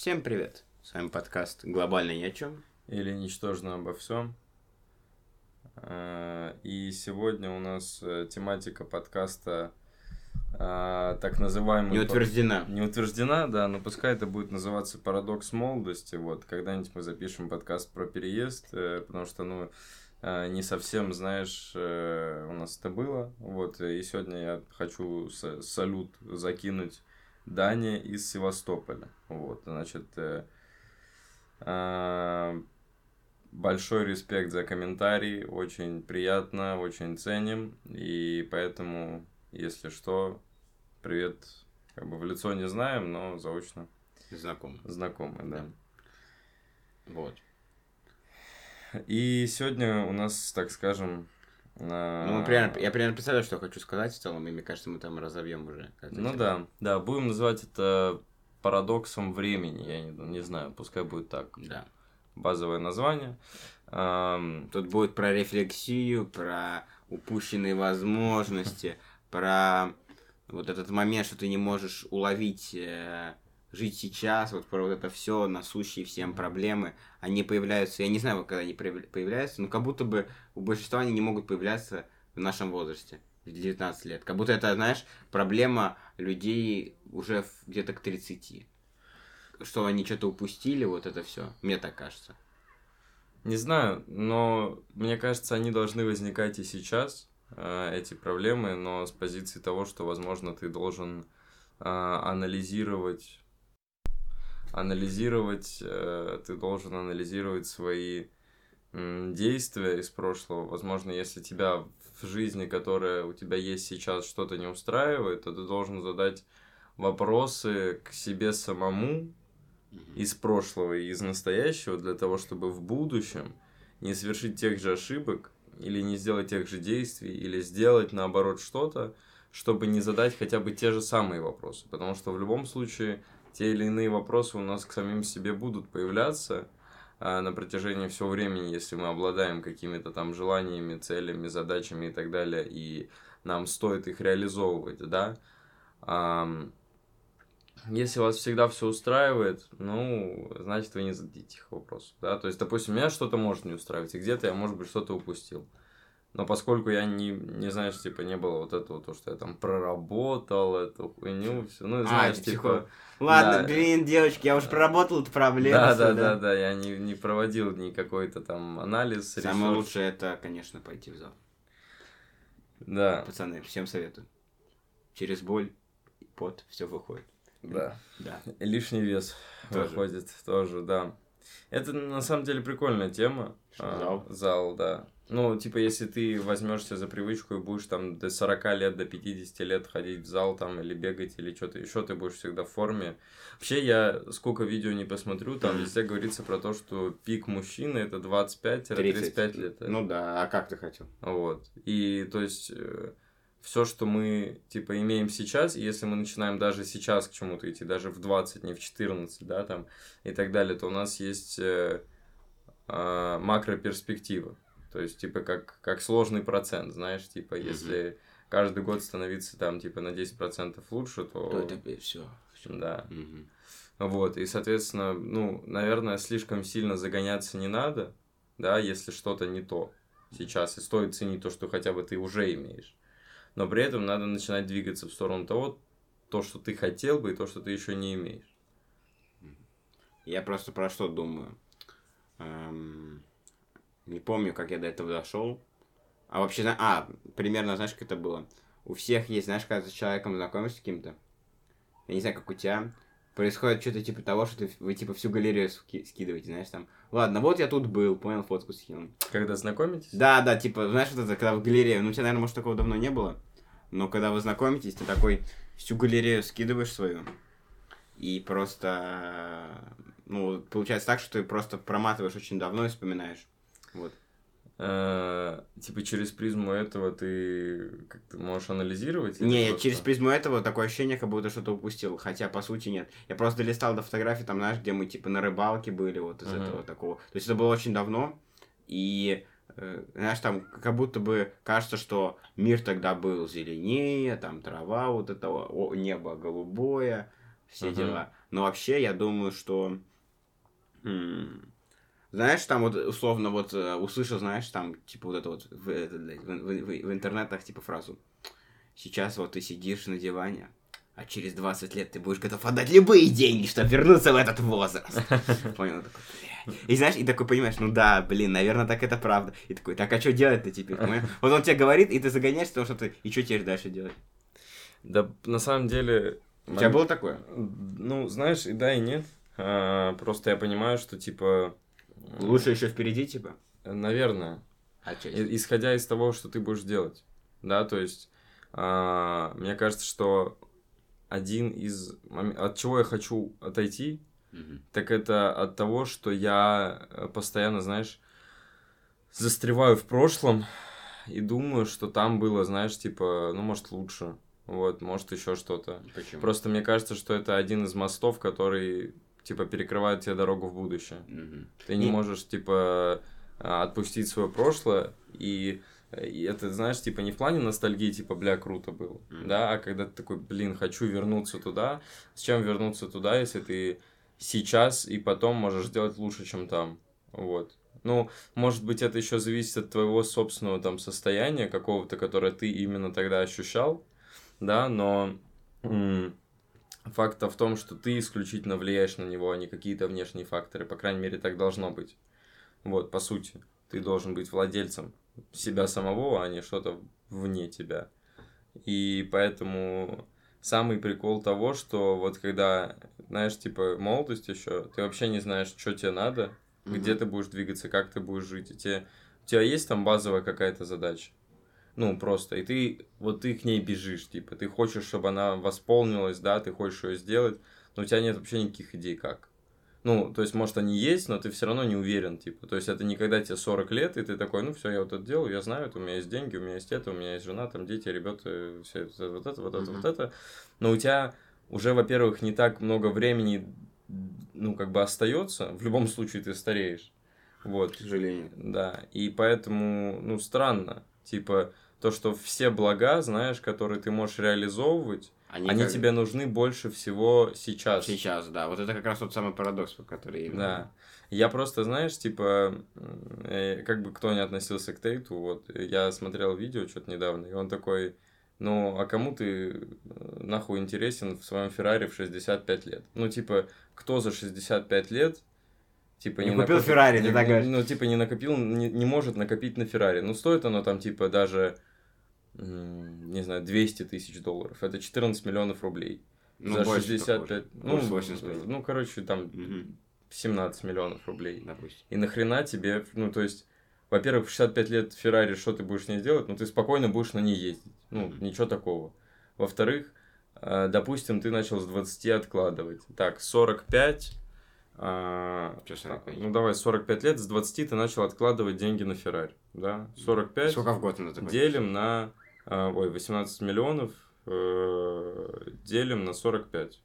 Всем привет! С вами подкаст «Глобально ни о чем». Или «Ничтожно обо всем». А, и сегодня у нас э, тематика подкаста а, так называемый... Не утверждена. Не утверждена, да, но пускай это будет называться «Парадокс молодости». Вот, когда-нибудь мы запишем подкаст про переезд, э, потому что, ну, э, не совсем, знаешь, у нас это было. Вот, и сегодня я хочу салют закинуть Дане из Севастополя. Вот, значит, э, э, большой респект за комментарий, очень приятно, очень ценим, и поэтому, если что, привет, как бы в лицо не знаем, но заочно знакомы. Знакомы, да. Вот. И сегодня у нас, так скажем, ну, примерно, я примерно представляю, что я хочу сказать в целом, и мне кажется, мы там разовьем уже. Ну да, да, будем называть это парадоксом времени, я не, не знаю, пускай будет так. Да. Базовое название. Тут будет про рефлексию, про упущенные возможности, про вот этот момент, что ты не можешь уловить э, жить сейчас, вот про вот это все, насущие всем проблемы, они появляются, я не знаю, когда они появляются, но как будто бы у большинства они не могут появляться в нашем возрасте, в 19 лет. Как будто это, знаешь, проблема людей уже где-то к 30. Что они что-то упустили, вот это все. Мне так кажется. Не знаю, но мне кажется, они должны возникать и сейчас, э, эти проблемы, но с позиции того, что, возможно, ты должен э, анализировать анализировать, э, ты должен анализировать свои действия из прошлого. Возможно, если тебя в жизни, которая у тебя есть сейчас, что-то не устраивает, то ты должен задать вопросы к себе самому из прошлого и из настоящего для того, чтобы в будущем не совершить тех же ошибок или не сделать тех же действий, или сделать наоборот что-то, чтобы не задать хотя бы те же самые вопросы. Потому что в любом случае те или иные вопросы у нас к самим себе будут появляться а, на протяжении всего времени, если мы обладаем какими-то там желаниями, целями, задачами и так далее, и нам стоит их реализовывать, да. Если вас всегда все устраивает, ну, значит, вы не зададите их вопросов, да. То есть, допустим, меня что-то может не устраивать, и где-то я, может быть, что-то упустил. Но поскольку я не, не знаешь, типа, не было вот этого, то, что я там проработал эту хуйню, все, ну, а, знаешь, а, типа... Ладно, да. блин, девочки, я уже проработал эту проблему. Да, да, да, да, я не, не проводил ни какой-то там анализ. Самое лучшее это, конечно, пойти в зал. Да. Пацаны, всем советую. Через боль, пот, все выходит. Да. Да. Лишний вес тоже. выходит тоже, да. Это на самом деле прикольная тема. Зал. А, зал, да. Ну, типа, если ты возьмешься за привычку и будешь там до 40 лет, до 50 лет ходить в зал там или бегать или что-то еще, ты будешь всегда в форме. Вообще, я сколько видео не посмотрю, там везде говорится про то, что пик мужчины это 25-35 лет. Ну да, а как ты хотел? Вот. И, то есть, э, все, что мы, типа, имеем сейчас, если мы начинаем даже сейчас к чему-то идти, даже в 20, не в 14, да, там, и так далее, то у нас есть э, э, макроперспектива. То есть, типа, как, как сложный процент, знаешь, типа, если каждый год становиться там, типа, на 10% лучше, то... То это все. Да. Mm-hmm. Вот, и, соответственно, ну, наверное, слишком сильно загоняться не надо, да, если что-то не то сейчас, и стоит ценить то, что хотя бы ты уже имеешь. Но при этом надо начинать двигаться в сторону того, то, что ты хотел бы, и то, что ты еще не имеешь. Я просто про что думаю. Эм не помню, как я до этого дошел. А вообще, а, примерно, знаешь, как это было? У всех есть, знаешь, когда ты с человеком знакомишься с кем-то, я не знаю, как у тебя, происходит что-то типа того, что ты, вы типа всю галерею ски- скидываете, знаешь, там, ладно, вот я тут был, понял, фотку скинул. Когда знакомитесь? Да, да, типа, знаешь, вот это, когда в галерее, ну, у тебя, наверное, может, такого давно не было, но когда вы знакомитесь, ты такой всю галерею скидываешь свою, и просто, ну, получается так, что ты просто проматываешь очень давно и вспоминаешь. Вот. А, типа через призму этого ты как ты можешь анализировать? Не, просто... через призму этого такое ощущение, как будто что-то упустил. Хотя, по сути, нет. Я просто листал до фотографий, там, знаешь, где мы, типа, на рыбалке были, вот из uh-huh. этого такого. То есть это было очень давно. И, э, знаешь, там как будто бы кажется, что мир тогда был зеленее, там трава вот этого, о, небо голубое, все uh-huh. дела. Но вообще, я думаю, что... м, Знаешь, там вот условно вот э, услышал, знаешь, там, типа вот это вот в, в, в- в- интернетах, типа фразу. Сейчас вот ты сидишь на диване, а через 20 лет ты будешь готов отдать любые деньги, чтобы вернуться в этот возраст. Понял? Такой. И знаешь, и такой понимаешь, ну да, блин, наверное, так это правда. И такой, так а что делать-то теперь? понимаешь? Вот он тебе говорит, и ты загоняешься, потому что ты, и что теперь дальше делать? Да, на самом деле... У тебя было такое? Ну, знаешь, и да, и нет. А, просто я понимаю, что, типа... Лучше еще впереди, типа? Наверное. Отчасти. И- Исходя из того, что ты будешь делать. Да, то есть, а, мне кажется, что один из... мом- От чего я хочу отойти, Мгм. так это от того, что я э, постоянно, знаешь, застреваю в прошлом и думаю, что там было, знаешь, типа, ну, может, лучше. Вот, может, еще что-то. Почему? Просто мне кажется, что это один из мостов, который, типа, перекрывает тебе дорогу в будущее. Мгм. Ты не И- можешь, типа, а, отпустить свое прошлое, и, и это, знаешь, типа, не в плане ностальгии, типа, бля, круто было, Мгм. да, а когда ты такой, блин, хочу вернуться туда, с чем вернуться туда, если ты сейчас и потом можешь сделать лучше, чем там, вот. Ну, может быть, это еще зависит от твоего собственного там состояния какого-то, которое ты именно тогда ощущал, да, но м, факт в том, что ты исключительно влияешь на него, а не какие-то внешние факторы. По крайней мере, так должно быть. Вот, по сути, ты должен быть владельцем себя самого, а не что-то вне тебя. И поэтому самый прикол того, что вот когда, знаешь, типа, молодость еще, ты вообще не знаешь, что тебе надо, где Мгм. ты будешь двигаться, как ты будешь жить. И тебе, у тебя есть там базовая какая-то задача. Ну, просто. И ты, вот ты к ней бежишь, типа, ты хочешь, чтобы она восполнилась, да, ты хочешь ее сделать, но у тебя нет вообще никаких идей, как. Ну, то есть, может, они есть, но ты все равно не уверен, типа. То есть, это не когда тебе 40 лет, и ты такой, ну, все, я вот это делаю, я знаю, это, у меня есть деньги, у меня есть это, у меня есть жена, там, дети, ребята, все это, вот это, вот это, Мгм. вот это. Но у тебя уже, во-первых, не так много времени, ну, как бы остается. В любом случае, ты стареешь. Вот. К сожалению. Да, и поэтому, ну, странно. Типа, то, что все блага, знаешь, которые ты можешь реализовывать, они, как- тебе нужны больше всего сейчас. Сейчас, да. Вот это как раз тот самый парадокс, про который... я Да. Я просто, знаешь, типа, э, как бы кто не относился к Тейту, вот, я смотрел видео что-то недавно, и он такой, ну, а кому ты э, нахуй интересен в своем Феррари в 65 лет? Ну, типа, кто за 65 лет, типа, Не купил накопил- Феррари, ты не- так не- говоришь. Ну, типа, не накопил, не, не может накопить на Феррари. Ну, стоит оно там, типа, даже, не знаю, 200 тысяч долларов. Это 14 миллионов рублей. Ну, за больше 65, такого же. ну, Курс 85. ну, короче, там Мгм. 17 миллионов рублей. Допустим. И нахрена тебе, ну, то есть, во-первых, в 65 лет Феррари, что ты будешь с ней делать? Ну, ты спокойно будешь на ней ездить. Ну, Мгм. ничего такого. Во-вторых, э, допустим, ты начал с 20 откладывать. Так, 45... а, Чё 45? Ну, давай, 45 лет, с 20 ты начал откладывать деньги на Феррари, да? 45 Сколько в год надо делим на... а, ой, 18 миллионов э, делим на 45.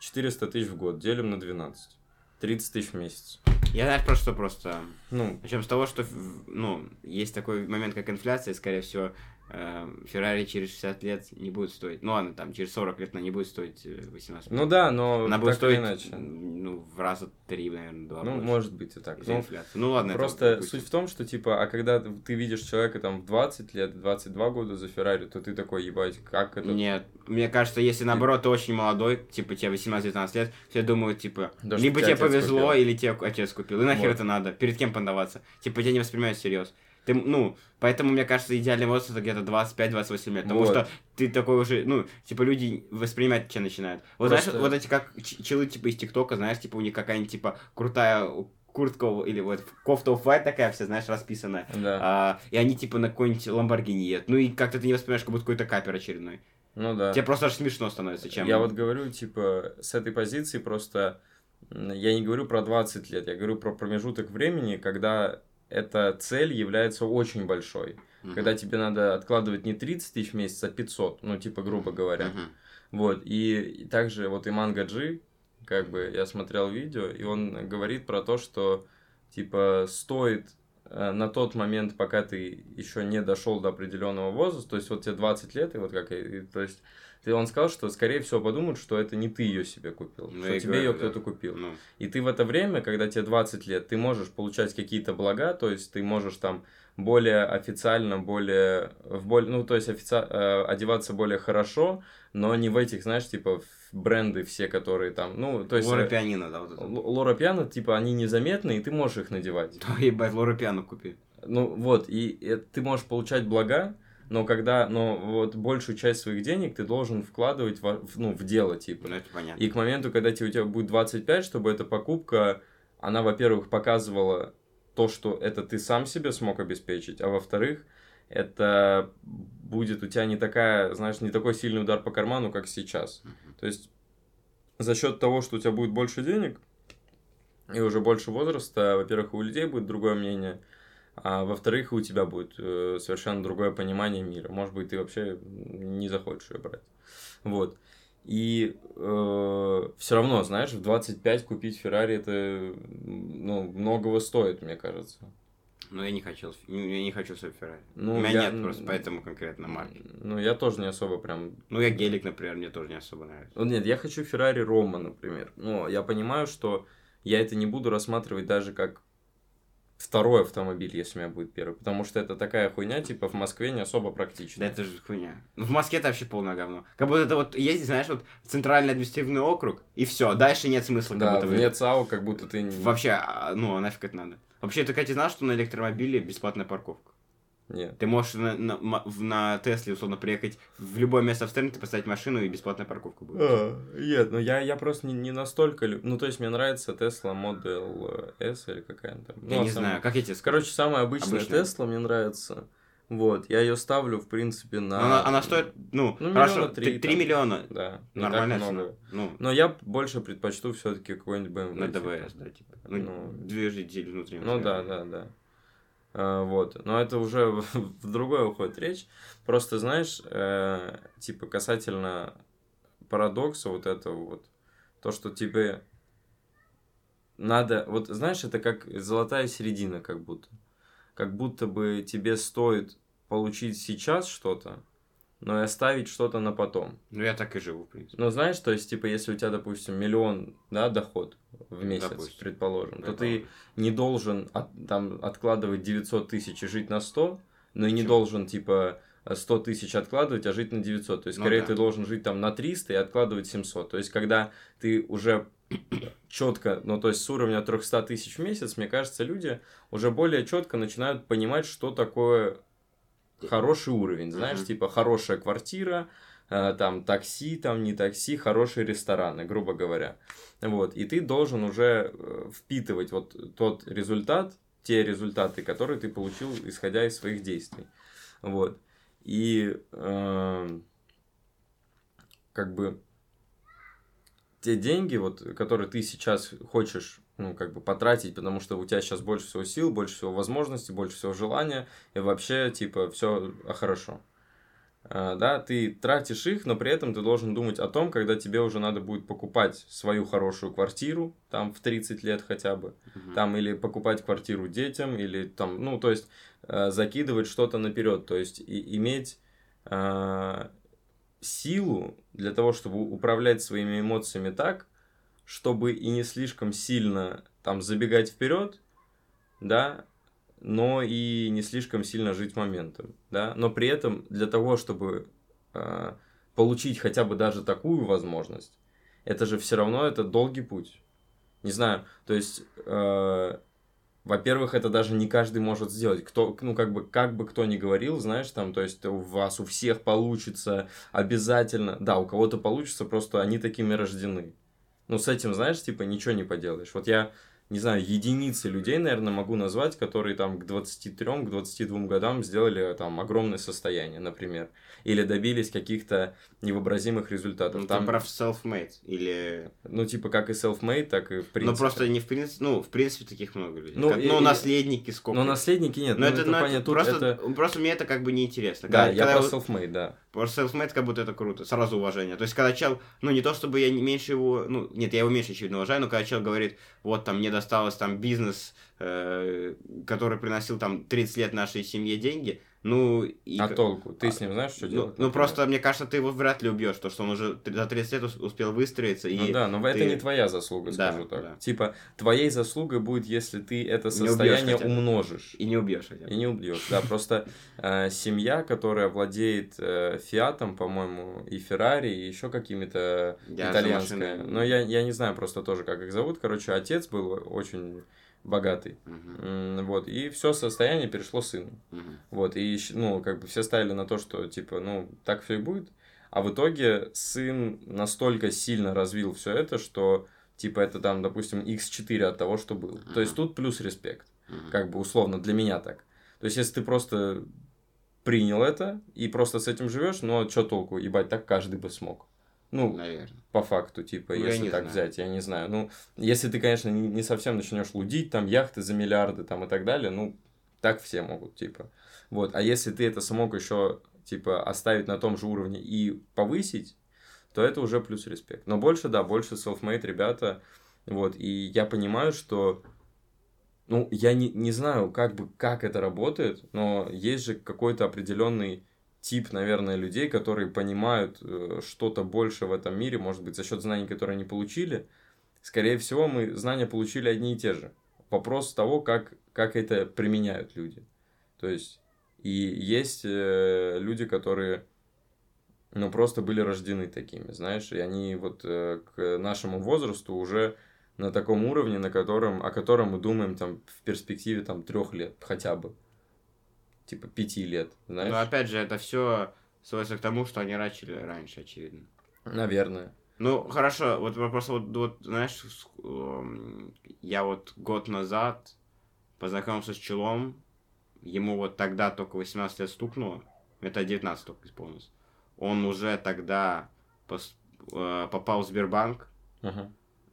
400 тысяч в год делим на 12. 30 тысяч в месяц. Я знаешь, про что просто... Ну, Начнем с того, что, ну, есть такой момент, как инфляция, и, скорее всего, Феррари через 60 лет не будет стоить, ну ладно, там, через 40 лет она не будет стоить э, 18 ну да, но Она будет стоить, иначе. ну, в раза три, наверное, два Ну, больше может быть и так. Ну. Ну, ладно, это Просто допустим. суть в том, что типа, а когда ты видишь человека там в 20 лет, 22 года за Феррари, то ты такой, ебать, как это? Нет, мне кажется, если наоборот ты очень молодой, типа тебе 18-19 лет, все думают, типа, Да, либо тебе повезло, купил. или тебе отец купил. И нахер Вот. это надо? Перед кем подаваться? Типа тебя не воспринимают всерьез. Ты, ну, поэтому, мне кажется, идеальный возраст это где-то 25-28 лет. Потому Вот. что ты такой уже, ну, типа люди воспринимать тебя начинают. Вот Просто- знаешь, вот эти как челы типа из ТикТока, знаешь, типа у них какая-нибудь типа крутая куртка или вот кофта офф такая вся, знаешь, расписанная. Да. А, и они типа на какой-нибудь Ламборгини едут. Ну и как-то ты не воспринимаешь, как будто какой-то капер очередной. ну да. Тебе просто аж смешно становится, чем... Я вот говорю, типа, с этой позиции просто... Я не говорю про 20 лет, я говорю про промежуток времени, когда эта цель является очень большой. Мгм. Когда тебе надо откладывать не 30 тысяч в месяц, а 500, ну, типа, грубо говоря. Мгм. Вот, и, и также вот Иман Гаджи, как бы, я смотрел видео, и он говорит про то, что, типа, стоит э, на тот момент, пока ты еще не дошел до определенного возраста, то есть вот тебе 20 лет, и вот как, и, то есть ты, он сказал, что скорее всего подумают, что это не ты ее себе купил, Ну, что тебе говорю, ее да. кто-то купил. Ну, И ты в это время, когда тебе 20 лет, ты можешь получать какие-то блага, то есть ты можешь там более официально, более, в более, ну, то есть офици- э, одеваться более хорошо, но не в этих, знаешь, типа, бренды все, которые там, ну, то есть... Лора э, Пианино, да, вот это. Лора Пиано, типа, они незаметны, и ты можешь их надевать. Да, ебать, Лора Пиано купи. Ну, вот, и, э, ты можешь получать блага, но когда, но вот большую часть своих денег ты должен вкладывать в, ну, в дело, типа. Ну, это понятно. И к моменту, когда тебе, у тебя будет 25, чтобы эта покупка, она, во-первых, показывала то, что это ты сам себе смог обеспечить, а во-вторых, это будет у тебя не такая, знаешь, не такой сильный удар по карману, как сейчас. То есть за счет того, что у тебя будет больше денег и уже больше возраста, во-первых, у людей будет другое мнение, а во-вторых, у тебя будет э, совершенно другое понимание мира. Может быть, ты вообще не захочешь ее брать. Вот. И все равно, знаешь, в 25 купить Феррари это ну, многого стоит, мне кажется. Ну, я не хотел, я не хочу свой Феррари. Ну, У меня я- нет просто, поэтому конкретно марки. Ну, я тоже не особо прям Ну, я гелик, например, мне тоже не особо нравится. Ну, нет, я хочу Феррари Рома, например. Но я понимаю, что я это не буду рассматривать даже как второй автомобиль, если у меня будет первый. Потому что это такая хуйня, типа в Москве не особо Да практично. это же хуйня. Ну, в Москве это вообще полное говно. Как будто это вот ездить, знаешь, вот центральный административный округ, и все, дальше нет смысла, как Да, будто бы. вне ЦАО, как будто ты... Вообще, а, ну, а нафиг это надо? Вообще, ты, кстати, знал, что на электромобиле бесплатная парковка? Нет. Ты можешь на, на, на Тесле, условно, приехать в любое место в стране, ты поставить машину, и бесплатная парковка будет. А, Нет, ну я, я просто не, не настолько... лю- Ну, то есть мне нравится Tesla Model S или какая она там. Я Ну, не а сам- знаю, как я тебе скажу. Короче, самая обычная Обычная. Tesla мне нравится. Вот, я ее ставлю, в принципе, на... Она, она стоит, ну, Ну, хорошо, миллиона три, 3, там. миллиона. Да, не так цена. много. Ну, Но я больше предпочту все-таки какой-нибудь BMW. на типа. ДВС, да, типа. Ну, Ну, движитель внутреннего. Ну да, да, да. А, вот. Но это уже в другое уходит речь. Просто, знаешь, э, типа касательно парадокса вот этого вот, то, что тебе надо, вот знаешь, это как золотая середина как будто. Как будто бы тебе стоит получить сейчас что-то, но и оставить что-то на потом. Ну, я так и живу, в принципе. Ну, знаешь, то есть, типа, если у тебя, допустим, миллион, да, доход в месяц, Допустим. предположим, то ты не должен от- там откладывать 900 тысяч и жить на 100, но и не Почему? должен, типа, 100 тысяч откладывать, а жить на 900. То есть, Ну скорее, да. ты должен жить там на 300 и откладывать 700. То есть, когда ты уже четко, ну, то есть, с уровня 300 тысяч в месяц, мне кажется, люди уже более четко начинают понимать, что такое хороший уровень, знаешь, Мгм. типа, хорошая квартира, э, там, такси, там, не такси, хорошие рестораны, грубо говоря. Вот, и ты должен уже э, впитывать вот тот результат, те результаты, которые ты получил, исходя из своих действий. Вот. И эм, как бы те деньги, вот, которые ты сейчас хочешь, ну, как бы потратить, потому что у тебя сейчас больше всего сил, больше всего возможностей, больше всего желания, и вообще, типа, все хорошо. А, да, ты тратишь их, но при этом ты должен думать о том, когда тебе уже надо будет покупать свою хорошую квартиру, там, в 30 лет хотя бы, Мгм. там или покупать квартиру детям, или там, ну, то есть э, закидывать что-то наперед, то есть и, иметь э, силу для того, чтобы управлять своими эмоциями так, чтобы и не слишком сильно там забегать вперед, да, но и не слишком сильно жить моментом, да, но при этом для того, чтобы э, получить хотя бы даже такую возможность, это же все равно это долгий путь. Не знаю, то есть, э, во-первых, это даже не каждый может сделать. Кто, ну, как бы, как бы кто ни говорил, знаешь, там, то есть, у вас у всех получится обязательно. Да, у кого-то получится, просто они такими рождены. Ну, с этим, знаешь, типа, ничего не поделаешь. Вот я, не знаю, единицы людей, наверное, могу назвать, которые там к 23, к 22 годам сделали там огромное состояние, например. Или добились каких-то невообразимых результатов. Ну, там, про self-made или... ну, типа, как и self-made, так и в принципе. Ну, просто не в принципе... Ну, в принципе, таких много людей. Ну, Как- и- ну, наследники сколько. Но наследники нет. Но ну, это, это, ну, это понятно, просто, это... просто мне это как бы неинтересно. Да, Когда- я когда про self-made, да. Просто self-made как будто это круто, сразу уважение. То есть, когда чел, ну, не то чтобы я не меньше его, ну, нет, я его меньше, очевидно, уважаю, но когда чел говорит, вот, там, мне досталось там бизнес, э, который приносил там 30 лет нашей семье деньги, ну, и... А толку? Ты с ним знаешь, что ну, делать? Ну, например? просто, мне кажется, ты его вряд ли убьешь, то, что он уже за 30 лет ус- успел выстроиться. Ну и да, но это ты- не твоя заслуга, Да, скажу так. да. Типа, твоей заслугой будет, если ты это состояние умножишь. И не убьешь хотя бы. И не убьешь. Да, просто э, семья, которая владеет э, Фиатом, по-моему, и Феррари, и еще какими-то машины- Но я, я не знаю просто тоже, как их зовут. Короче, отец был очень богатый. М, Вот, и все состояние перешло сыну. мгм. Вот, и, ну, как бы все ставили на то, что, типа, ну, так все и будет. А в итоге сын настолько сильно развил все это, что, типа, это там, допустим, x4 от того, что был. То есть тут плюс респект, Мгм. как бы условно, для меня так. То есть, если ты просто принял это и просто с этим живешь, ну, а что толку, ебать, так каждый бы смог. Ну, Наверное. по факту, типа, Ну, если так знаю. взять, я не знаю. Ну, если ты, конечно, не, не совсем начнешь лудить, там, яхты за миллиарды, там, и так далее, ну, так все могут, типа. Вот, а если ты это смог еще, типа, оставить на том же уровне и повысить, то это уже плюс респект. Но больше, да, больше self-made ребята, вот, и я понимаю, что, ну, я не, не знаю, как бы, как это работает, но есть же какой-то определенный тип, наверное, людей, которые понимают э, что-то больше в этом мире, может быть, за счет знаний, которые они получили. Скорее всего, мы знания получили одни и те же. Вопрос того, как, как это применяют люди. То есть, и есть э, люди, которые, ну, просто были рождены такими, знаешь, и они вот э, к нашему возрасту уже на таком уровне, на котором, о котором мы думаем там в перспективе там трех лет хотя бы. Типа пяти лет, знаешь? Но опять же, это все сводится к тому, что они начали раньше, очевидно. Наверное. Ну, хорошо, вот вопрос, вот, вот знаешь, эм, я вот год назад познакомился с Челом, ему вот тогда только 18 лет стукнуло, это 19 только исполнилось. Он уже тогда пос- э, попал в Сбербанк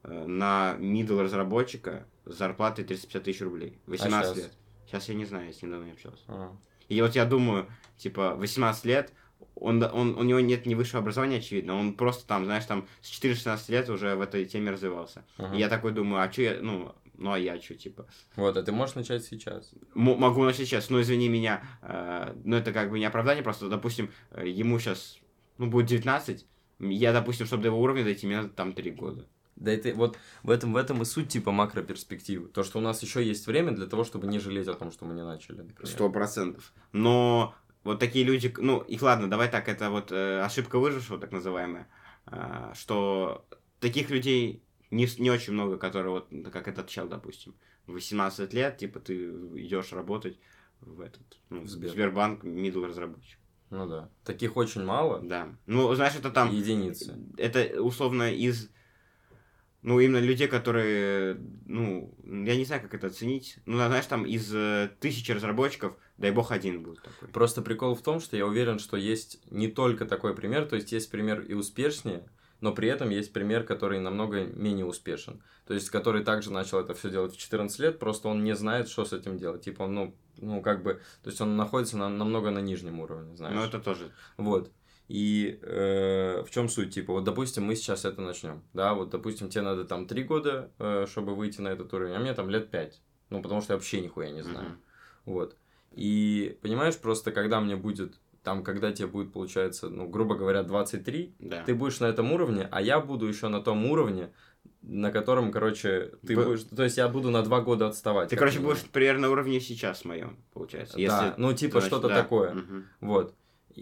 э, на middle разработчика с зарплатой 350 тысяч рублей. 18 щас? лет. Сейчас я не знаю, я с ним давно не общался. А. И вот я думаю, типа, 18 лет, он, он, у него нет ни высшего образования, очевидно, он просто там, знаешь, там с 14-16 лет уже в этой теме развивался. Ага. И я такой думаю, а что я, ну, ну а я что, типа. Вот, а ты можешь начать сейчас. М- могу начать сейчас, но извини меня, э, ну это как бы не оправдание, просто, допустим, э, ему сейчас, ну, будет 19, я, допустим, чтобы до его уровня дойти, мне надо там 3 года. Да это вот в этом, в этом и суть типа макроперспективы. То, что у нас еще есть время для того, чтобы не жалеть о том, что мы не начали. Сто процентов. Но вот такие люди, ну, их ладно, давай так, это вот э, ошибка выжившего, так называемая, а, что таких людей не, не очень много, которые вот, ну, как этот чел, допустим, в 18 лет, типа, ты идешь работать в этот, ну, В в Сбер. Сбербанк, middle разработчик. Ну да. Таких очень мало. Да. Ну, знаешь, это там, Единицы. это условно из, ну, именно людей, которые, ну, я не знаю, как это оценить, ну, знаешь, там из э, тысячи разработчиков, дай бог, один будет такой. Просто прикол в том, что я уверен, что есть не только такой пример, то есть есть пример и успешнее, но при этом есть пример, который намного менее успешен. То есть, который также начал это все делать в 14 лет, просто он не знает, что с этим делать. Типа, ну, ну, как бы, то есть он находится на, намного на нижнем уровне, знаешь. Ну, это тоже. Вот. И э, в чем суть? Типа, вот, допустим, мы сейчас это начнем. Да, вот, допустим, тебе надо там три года, э, чтобы выйти на этот уровень, а мне там лет пять. Ну, потому что я вообще нихуя не знаю. Мгм. Вот. И понимаешь, просто когда мне будет, там, когда тебе будет, получается, ну, грубо говоря, 23, Да. ты будешь на этом уровне, а я буду еще на том уровне, на котором, короче, ты Б- будешь... То есть я буду на два года отставать. Ты, короче, будешь примерно на уровне сейчас моем, получается. Да, ну, типа, что-то да. такое. Мгм. Вот.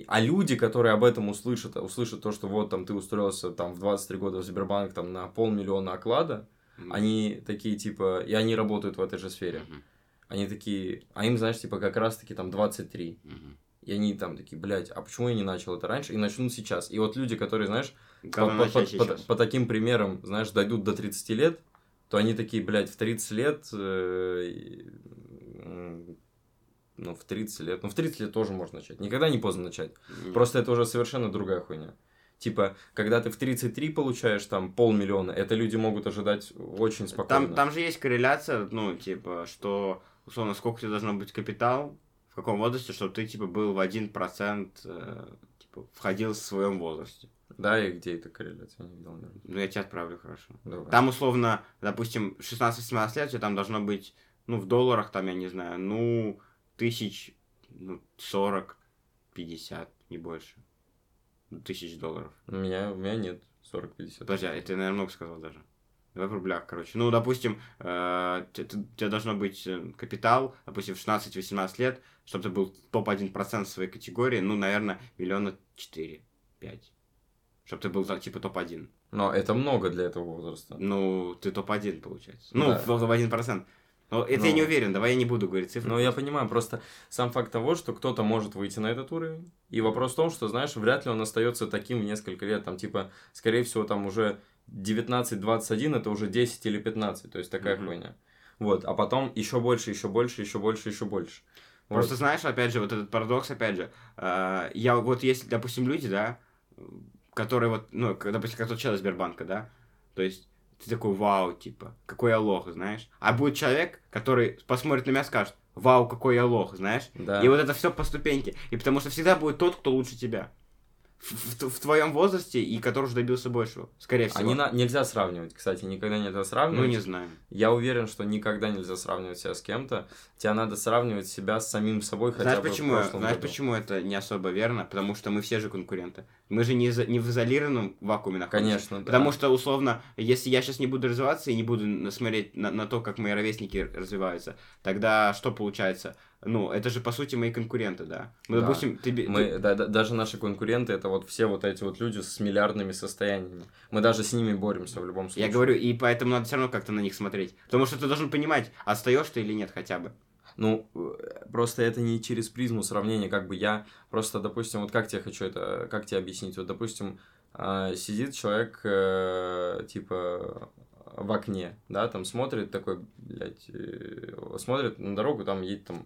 А люди, которые об этом услышат, услышат то, что вот там ты устроился там в 23 года в Сбербанк там на полмиллиона оклада, Мгм. они такие типа, и они работают в этой же сфере. Мгм. Они такие, а им, знаешь, типа как раз таки там 23. Мгм. И они там такие, блядь, а почему я не начал это раньше? И начнут сейчас. И вот люди, которые, знаешь, по, по- по- сейчас. по таким примерам, знаешь, дойдут до 30 лет, то они такие, блядь, в 30 лет, э, ну, в 30 лет, ну, в 30 лет тоже можно начать. Никогда не поздно начать. Нет. Просто это уже совершенно другая хуйня. Типа, когда ты в 33 получаешь там полмиллиона, это люди могут ожидать очень спокойно. Там, там же есть корреляция, ну, типа, что, условно, сколько у тебя должно быть капитал, в каком возрасте, чтобы ты, типа, был в 1% э, типа, входил в своем возрасте. Да, и где эта корреляция? Не видел, наверное. Ну, я тебе отправлю, хорошо. Давай. Там, условно, допустим, 16-17 лет, у тебя там должно быть, ну, в долларах, там, я не знаю, ну, тысяч, ну, 40, 50, не больше. Ну, Тысяч долларов. У меня, у меня нет 40-50. Подожди, а это, наверное, много сказал даже. Давай в рублях, короче. Ну, допустим, э, у тебя должно быть э, капитал, допустим, в 16-18 лет, чтобы ты был топ-1% в своей категории, ну, наверное, миллиона 4-5. Чтобы ты был, типа, топ-1. Но это много для этого возраста. Ну, ты топ-1, получается. Ну, Да. в топ-1%. Но это я Ну. не уверен, давай я не буду говорить цифры. Ну, я понимаю, просто сам факт того, что кто-то может выйти на этот уровень. И вопрос в том, что, знаешь, вряд ли он остается таким в несколько лет. Там, типа, скорее всего, там уже 19-21 это уже 10 или 15. То есть такая Мгм. хуйня. Вот, а потом еще больше, еще больше, еще больше, еще больше. Вот. Просто знаешь, опять же, вот этот парадокс, опять же, э, я вот есть, допустим, люди, да, которые вот, ну, допустим, как тот человек Сбербанка, да, то есть ты такой, вау, типа, какой я лох, знаешь, а будет человек, который посмотрит на меня и скажет, вау, какой я лох, знаешь, Да. и вот это все по ступеньке, и потому что всегда будет тот, кто лучше тебя. В, в- твоем возрасте и который уже добился большего, скорее всего. Не на- нельзя сравнивать, кстати, никогда нельзя сравнивать. Ну, не знаю. Я уверен, что никогда нельзя сравнивать себя с кем-то. Тебе надо сравнивать себя с самим собой хотя Знаешь бы почему? в Знаешь году. почему это не особо верно? Потому что мы все же конкуренты. Мы же не, за- не в изолированном вакууме находимся. Конечно, да. Потому что, условно, если я сейчас не буду развиваться и не буду смотреть на, на то, как мои ровесники развиваются, тогда что получается? Ну, это же, по сути, мои конкуренты, да? Ну, Да. допустим, ты... Мы, ты- да- да- даже наши конкуренты это вот все вот эти вот люди с миллиардными состояниями. Мы даже с ними боремся в любом случае. Я говорю, и поэтому надо все равно как-то на них смотреть. Потому что ты должен понимать, отстаешь ты или нет хотя бы. Ну, э, просто это не через призму сравнения, как бы я просто, допустим, вот как тебе хочу это, как тебе объяснить? Вот, допустим, а, сидит человек, э, типа, в окне, да, там смотрит такой, блядь, э, смотрит на дорогу, там едет там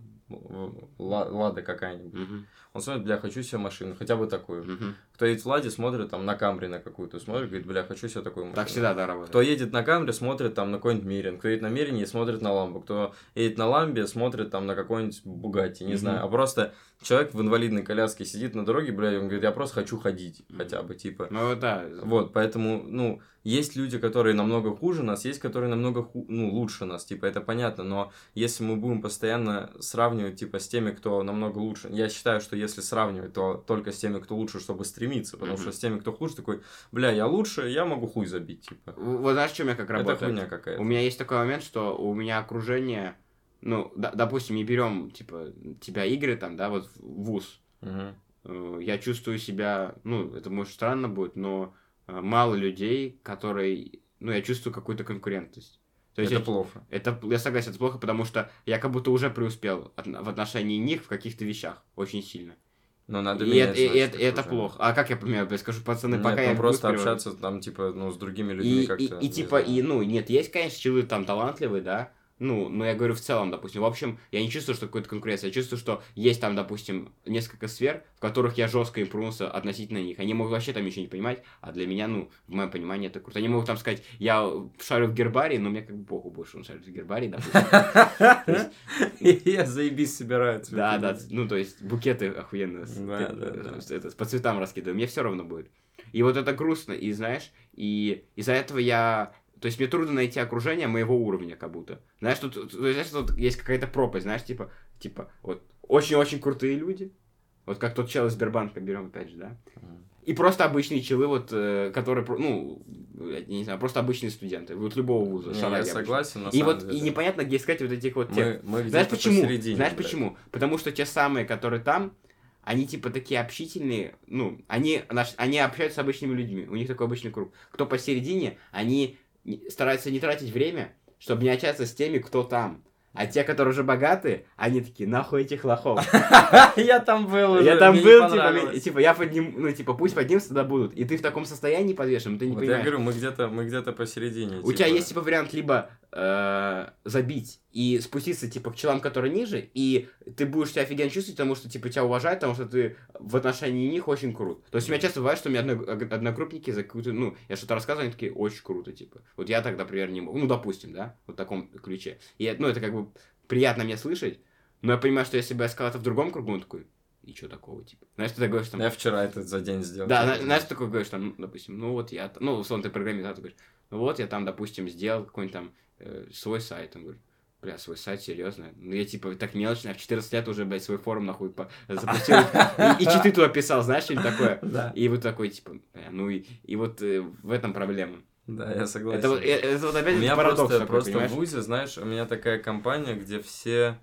лада какая-нибудь. Мгм, Он смотрит, бля, хочу себе машину, хотя бы такую. мгм. Кто едет в ладе, смотрит там на Камри на какую-то, смотрит, говорит, бля, хочу себе такую машину. Так всегда, да, работает. Кто едет на Камре, смотрит там на какой-нибудь Мирин. Кто едет на Мирине, смотрит на Ламбу. Кто едет на Ламбе, смотрит там на какой-нибудь Бугатти, не Мгм. знаю. А просто человек в инвалидной коляске сидит на дороге, бля, и он говорит, я просто хочу ходить Мгм. хотя бы, типа. Ну, да. Вот, поэтому, ну, есть люди, которые намного хуже нас, есть, которые намного ху- ну, лучше нас, типа, это понятно, но если мы будем постоянно сравнивать, типа, с теми, кто намного лучше, я считаю, что если сравнивать, то только с теми, кто лучше, чтобы стремиться, потому Мгм. что с теми, кто хуже, такой, бля, я лучше, я могу хуй забить, типа. Вот знаешь, у меня как Это работает? хуйня какая-то. У меня есть такой момент, что у меня окружение, ну, д- допустим, не берем, типа, тебя игры там, да, вот в вуз. Э, Я чувствую себя, ну, это может странно будет, но э, мало людей, которые, ну, я чувствую какую-то конкурентность. То есть это я, плохо. это, я согласен, это плохо, потому что я как будто уже преуспел от- в отношении них в каких-то вещах очень сильно. Но надо и менять, это, и значит, это, и это окружение. плохо. А как я поменяю? Я скажу, пацаны, Нет, пока ну я просто выстрелю. общаться там, типа, ну, с другими людьми И, как-то. и, и не типа, знаю. и, ну, нет, есть, конечно, челы там талантливые, да, ну, но я говорю в целом, допустим, в общем, я не чувствую, что какой-то конкуренция, я чувствую, что есть там, допустим, несколько сфер, в которых я жестко импрунулся относительно них. Они могут вообще там ничего не понимать, а для меня, ну, в моем понимании это круто. Они могут там сказать, я шарю в гербарии, но мне как бы богу больше он шарит в гербарии, допустим. Я заебись собираю цветы. Да, да, ну, то есть букеты охуенно э, по цветам раскидываю, мне все равно будет. И вот это грустно, и знаешь, и из-за этого я... То есть мне трудно найти окружение моего уровня, как будто. Знаешь, тут, тут- знаешь, тут есть какая-то пропасть, знаешь, типа, типа, вот, очень-очень крутые люди, вот как тот чел из Сбербанка, берем опять же, да, и просто обычные челы, вот, э, которые, ну, я не знаю, просто обычные студенты, вот любого вуза, Не, я согласен, на И вот, и деле. непонятно, где искать вот этих вот тех Мы, мы знаешь почему? посередине, Знаешь блядь. почему? Потому что те самые, которые там, они типа такие общительные, ну, они, наш, они общаются с обычными людьми, у них такой обычный круг. Кто посередине, они стараются не тратить время, чтобы не общаться с теми, кто там. А те, которые уже богаты, они такие, нахуй этих лохов. Я там был уже, Я там был, типа, типа, я подним, ну, типа, пусть поднимутся, тогда будут. И ты в таком состоянии подвешен, ты не Вот я понимаешь. говорю, мы где-то, мы где-то посередине. У тебя типа. есть, типа, вариант либо э, забить и спуститься, типа, к челам, которые ниже, и ты будешь себя офигенно чувствовать, потому что, типа, тебя уважают, потому что ты в отношении них очень крут. То есть у меня часто бывает, что у меня одно- одногруппники за какую-то, ну, я что-то рассказываю, они такие, очень круто, типа. Вот я так, например, не могу. Ну, допустим, да, вот в таком ключе. И, ну, это как бы приятно мне слышать, но я понимаю, что если бы я сказал это в другом кругу, он такой, и что такого, типа. Знаешь, ты говоришь там... Я вчера это за день сделал. Да, зна- знаешь, ты такой говоришь там, ну, допустим, ну вот я, ну, условно, ты программист, да, ты говоришь, ну вот я там, допустим, сделал какой-нибудь там э, свой сайт, он говорит, бля, свой сайт, серьезно? Ну, я, типа, так мелочно, в 14 лет уже, блядь, свой форум, нахуй, по- запустил, и, и читы туда писал, знаешь, что-нибудь такое? Да. И вот такой, типа, ну и, и вот э, в этом проблема. Да, я согласен. Это, вот- э, это вот опять У меня парадокс просто, такой, просто понимаешь? в ВУЗе, знаешь, у меня такая компания, где все,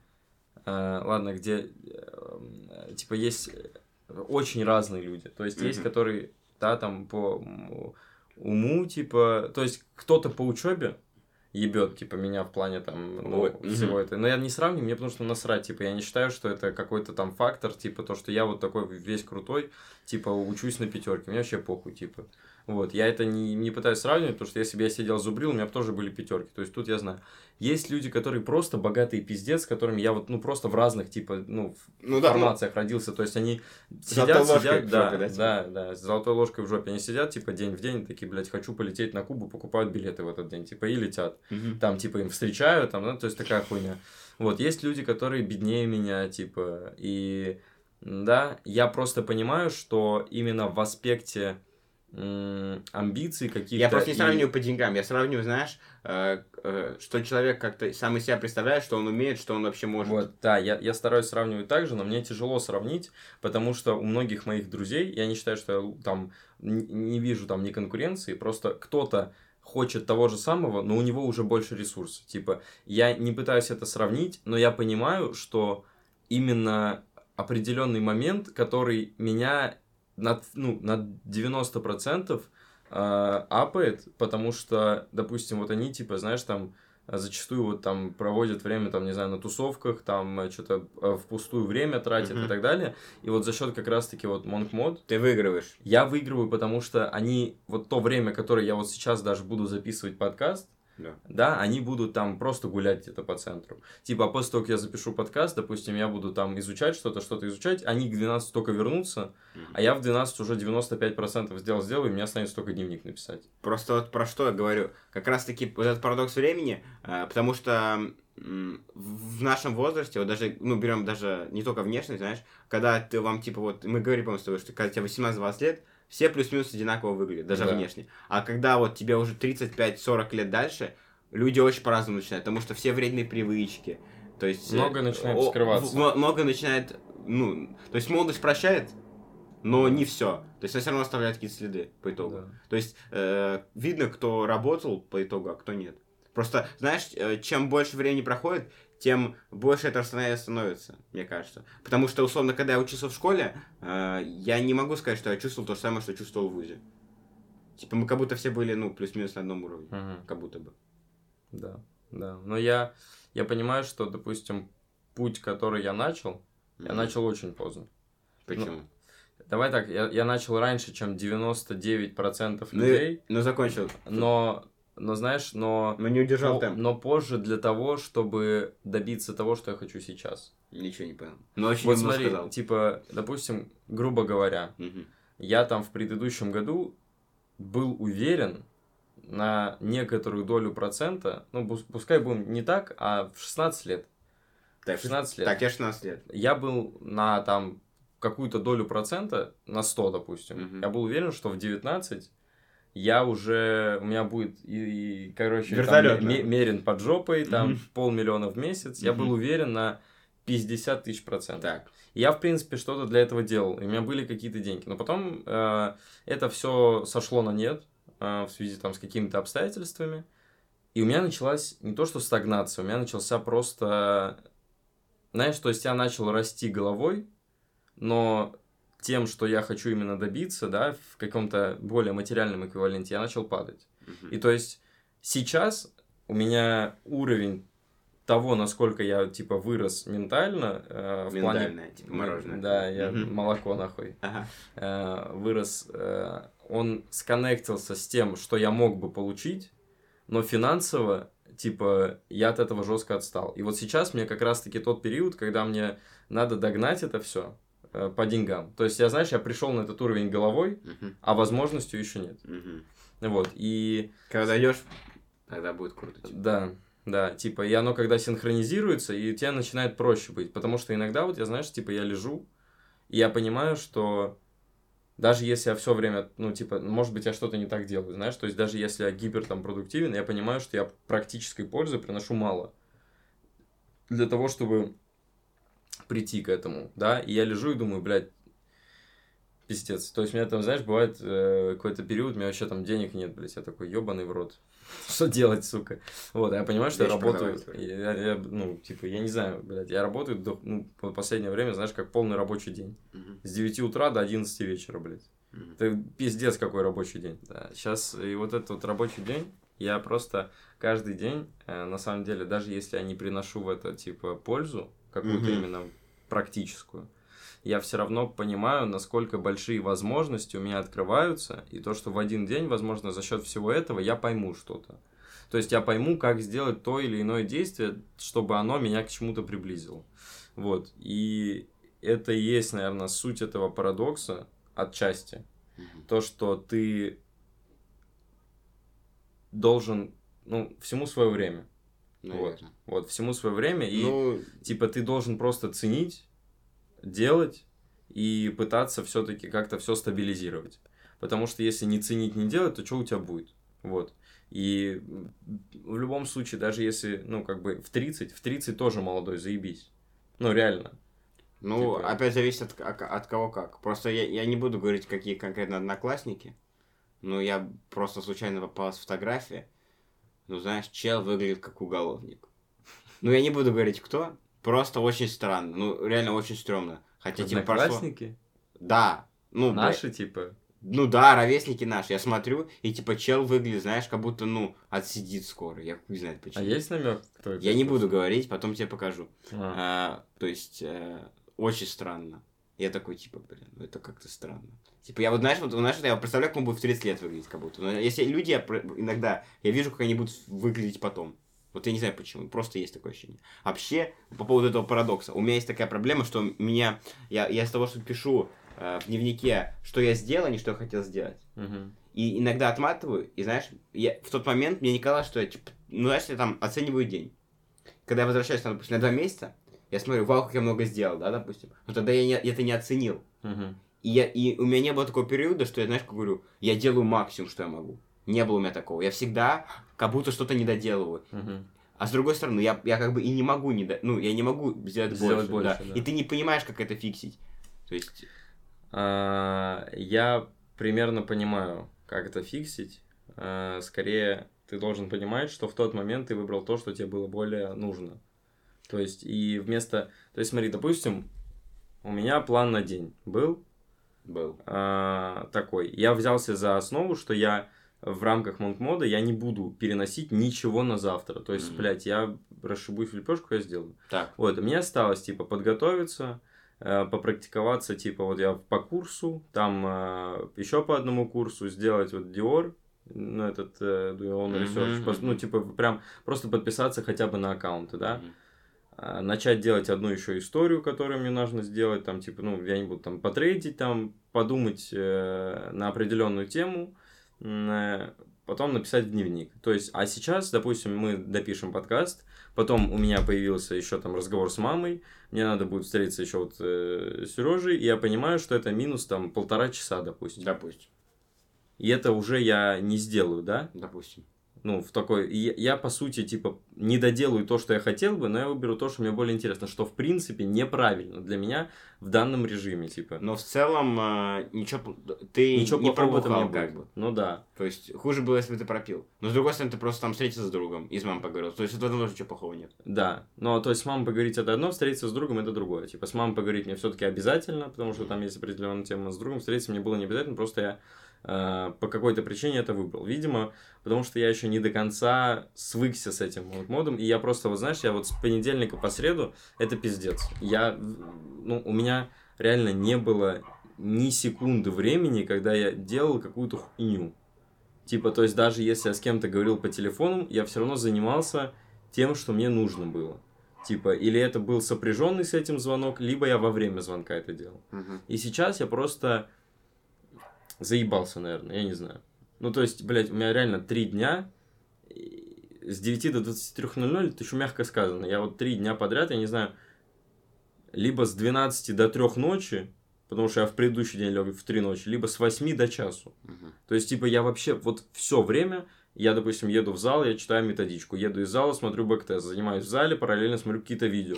э, ладно, где, э, типа, есть очень разные люди. То есть, есть, которые, да, там, по уму, типа, то есть, кто-то по учебе ебет, типа, меня в плане, там, ну, всего мгм. это. Но я не сравниваю, мне потому что насрать, типа, я не считаю, что это какой-то там фактор, типа, то, что я вот такой весь крутой, типа, учусь на пятерке, мне вообще похуй, типа. Вот, я это не, не пытаюсь сравнивать, потому что если бы я сидел зубрил, у меня бы тоже были пятерки. То есть тут я знаю. Есть люди, которые просто богатые пиздец, с которыми я вот, ну, просто в разных, типа, ну, Ну да, ну, формациях родился. То есть они Золотой сидят, ложкой сидят, да, жопе, да, типа? да, да, с золотой ложкой в жопе. Они сидят, типа, день в день, такие, блядь, хочу полететь на Кубу, покупают билеты в этот день, типа, и летят. мгм. Там, типа, им встречают, там, ну, то есть такая хуйня. Вот, есть люди, которые беднее меня, типа, и, да, я просто понимаю, что именно в аспекте амбиций каких-то... Я просто не и- сравниваю по деньгам, я сравниваю, знаешь, э, э, что человек как-то сам из себя представляет, что он умеет, что он вообще может. Вот, да, я, я стараюсь сравнивать так же, но мне тяжело сравнить, потому что у многих моих друзей, я не считаю, что я там не вижу там ни конкуренции, просто кто-то хочет того же самого, но у него уже больше ресурсов. Типа, я не пытаюсь это сравнить, но я понимаю, что именно определенный момент, который меня над, ну, над 90% э, апает, потому что, допустим, вот они, типа, знаешь, там, а зачастую вот там проводят время, там, не знаю, на тусовках, там, что-то впустую время тратят Мгм. и так далее. И вот за счет как раз-таки вот Монкмод Ты выигрываешь. я выигрываю, потому что они, вот то время, которое я вот сейчас даже буду записывать подкаст, Да. да, они будут там просто гулять где-то по центру. Типа, а после того, как я запишу подкаст, допустим, я буду там изучать что-то, что-то изучать, они к 12 только вернутся, Мгм. а я в 12 уже 95% сделал, сделаю, и мне останется только дневник написать. Просто вот про что я говорю. Как раз таки вот этот парадокс времени, э, потому что в нашем возрасте, вот даже, ну, берем даже не только внешность, знаешь, когда ты вам, типа, вот, мы говорили, по-моему, с тобой, что когда тебе 18-20 лет, все плюс-минус одинаково выглядят, даже Да. внешне. А когда вот тебе уже 35-40 лет дальше, люди очень по-разному начинают, потому что все вредные привычки, то есть... э, Много начинает о, скрываться. много начинает, ну, то есть молодость прощает, но не все. То есть она все равно оставляет какие-то следы по итогу. Да. То есть э, видно, кто работал по итогу, а кто нет. Просто, знаешь, э, чем больше времени проходит, тем больше это расстояние становится, мне кажется. Потому что, условно, когда я учился в школе, э, я не могу сказать, что я чувствовал то же самое, что чувствовал в ВУЗе. Типа мы как будто все были, ну, плюс-минус на одном уровне. Мгм. Как будто бы. Да, да. Но я, я понимаю, что, допустим, путь, который я начал, я Мгм. начал очень поздно. Почему? Давай так, я, я начал раньше, чем 99% Ну, людей, Ну, закончил. но, но знаешь, но, Но не удержал но, темп. но позже для того, чтобы добиться того, что я хочу сейчас. Ничего не понял. Ну, очень вот смотри, сказал. типа, допустим, грубо говоря, Мгм. я там в предыдущем году был уверен на некоторую долю процента, ну, пус- пускай будем не так, а в 16 лет. Так, 16 лет. Так, я 16 лет. Я был на там какую-то долю процента, на 100, допустим. Мгм. Я был уверен, что в 19 я уже, у меня будет, и, и, короче, там Вертолёт, ме- да. мерен под жопой, там Мгм. полмиллиона в месяц. Я был уверен на 50 тысяч процентов. Так. Я, в принципе, что-то для этого делал, и у меня были какие-то деньги. Но потом э, это все сошло на нет э, в связи там с какими-то обстоятельствами. И у меня началась не то что стагнация, у меня начался просто... Знаешь, то есть я начал расти головой, но тем, что я хочу именно добиться, да, в каком-то более материальном эквиваленте, я начал падать. Мгм. И то есть сейчас у меня уровень того, насколько я типа вырос ментально, э, в плане типа мороженое. да, я Мгм. молоко нахуй. Ага. Э, вырос, э, он сконнектился с тем, что я мог бы получить, но финансово, типа, я от этого жестко отстал. И вот сейчас мне как раз-таки тот период, когда мне надо догнать это все по деньгам. То есть, я, знаешь, я пришел на этот уровень головой, а возможностью еще нет. Вот, и Когда дойдешь, тогда будет круто. типа. да, да, типа, и оно когда синхронизируется, и тебе начинает проще быть, потому что иногда вот я, знаешь, типа, я лежу, И я понимаю, что даже если я все время, ну, типа, может быть, я что-то не так делаю, знаешь, то есть даже если я гипер там продуктивен, я понимаю, что я практической пользы приношу мало. Для того, чтобы прийти к этому, да, и я лежу и думаю, блядь, пиздец. То есть у меня там, знаешь, бывает э, какой-то период, у меня вообще там денег нет, блядь, я такой ебаный в рот. Что делать, сука? Вот, я понимаю, что я работаю, я, я, ну, типа, я не знаю, блядь, я работаю до, ну, в последнее время, знаешь, как полный рабочий день. Угу. С 9 утра до 11 вечера, блядь. Угу. Это пиздец какой рабочий день. Да, сейчас, и вот этот вот рабочий день, я просто каждый день, э, на самом деле, даже если я не приношу в это, типа, пользу, какую-то угу. именно практическую, я все равно понимаю, насколько большие возможности у меня открываются, и то, что в один день, возможно, за счет всего этого я пойму что-то. То есть я пойму, как сделать то или иное действие, чтобы оно меня к чему-то приблизило. Вот. И это и есть, наверное, суть этого парадокса отчасти. Угу. То, что ты должен, ну, всему свое время. Вот. вот, всему свое время. И, ну... типа, ты должен просто ценить делать и пытаться все-таки как-то все стабилизировать. Потому что если не ценить, не делать, то что у тебя будет? Вот. И в любом случае, даже если, ну, как бы в 30, в 30 тоже молодой, заебись. Ну, реально. Ну, типа... опять зависит от, от, от кого как. Просто я, я не буду говорить, какие конкретно одноклассники. Но я просто случайно попалась фотография. Ну, знаешь, чел выглядит как уголовник. Ну, я не буду говорить, кто. Просто очень странно. Ну, реально очень стрёмно. Хотя, типа, прошло... Да. Ну, Наши, б... типа? Ну да, ровесники наши. Я смотрю, и типа чел выглядит, знаешь, как будто, ну, отсидит скоро. Я не знаю почему. А есть намек? Кто? Я не буду говорить, потом тебе покажу. А. А, то есть, э, очень странно. Я такой, типа, блин, ну это как-то странно. Типа, я вот, знаешь, вот, знаешь, я представляю, как он будет в 30 лет выглядеть, как будто. Но если люди, я, иногда, я вижу, как они будут выглядеть потом. Вот я не знаю почему, просто есть такое ощущение. Вообще, по поводу этого парадокса, у меня есть такая проблема, что меня, я, я из того, что пишу э, в дневнике, что я сделал, а не что я хотел сделать. Угу. И иногда отматываю, и знаешь, я, в тот момент мне не казалось, что я, типа, ну, знаешь, я там оцениваю день. Когда я возвращаюсь, там, допустим, на два месяца, я смотрю, вау, как я много сделал, да, допустим. Но тогда я не, это не оценил. Угу. И, я, и у меня не было такого периода, что я, знаешь, как говорю, я делаю максимум, что я могу. Не было у меня такого. Я всегда как будто что-то не доделываю. Угу. А с другой стороны, я, я как бы и не могу не до... ну, я не могу сделать, сделать больше, больше да. да. И ты не понимаешь, как это фиксить. То есть... А, я примерно понимаю, как это фиксить. А, скорее, ты должен понимать, что в тот момент ты выбрал то, что тебе было более нужно. То есть, и вместо... То есть, смотри, допустим, у меня план на день был. Был. А, такой. Я взялся за основу, что я в рамках монк-мода я не буду переносить ничего на завтра. То есть, mm-hmm. блядь, я расшибусь в лепешку, я сделаю. Так. Вот, мне осталось, типа, подготовиться, э, попрактиковаться, типа, вот я по курсу, там э, еще по одному курсу сделать вот Dior, ну, этот э, Research, mm-hmm. ну, типа, прям просто подписаться хотя бы на аккаунты, да. Mm-hmm. Начать делать одну еще историю, которую мне нужно сделать, там, типа, ну, я не буду там потрейдить, там, подумать э, на определенную тему, Э, потом написать дневник. То есть, а сейчас, допустим, мы допишем подкаст, потом у меня появился еще там разговор с мамой, мне надо будет встретиться еще вот э, с Сережей, и я понимаю, что это минус там полтора часа, допустим. Допустим. И это уже я не сделаю, да? Допустим ну, в такой... Я, я, по сути, типа, не доделаю то, что я хотел бы, но я выберу то, что мне более интересно, что, в принципе, неправильно для меня в данном режиме, типа. Но в целом, э, ничего... Ты ничего не пробухал, как бы. Ну, да. То есть, хуже было, если бы ты пропил. Но, с другой стороны, ты просто там встретился с другом и с мамой поговорил. То есть, в этом тоже ничего плохого нет. Да. Но, то есть, с мамой поговорить это одно, встретиться с другом это другое. Типа, с мамой поговорить мне все таки обязательно, потому что там есть определенная тема. С другом встретиться мне было не обязательно, просто я по какой-то причине это выбрал. Видимо, потому что я еще не до конца свыкся с этим модом, и я просто, вот знаешь, я вот с понедельника по среду, это пиздец. Я, ну, у меня реально не было ни секунды времени, когда я делал какую-то хуйню. Типа, то есть даже если я с кем-то говорил по телефону, я все равно занимался тем, что мне нужно было. Типа, или это был сопряженный с этим звонок, либо я во время звонка это делал. Uh-huh. И сейчас я просто заебался, наверное, я не знаю. Ну, то есть, блядь, у меня реально три дня с 9 до 23.00, это еще мягко сказано. Я вот три дня подряд, я не знаю, либо с 12 до 3 ночи, потому что я в предыдущий день лег в 3 ночи, либо с 8 до часу. Мгм. То есть, типа, я вообще вот все время, я, допустим, еду в зал, я читаю методичку, еду из зала, смотрю бэктест, занимаюсь в зале, параллельно смотрю какие-то видео.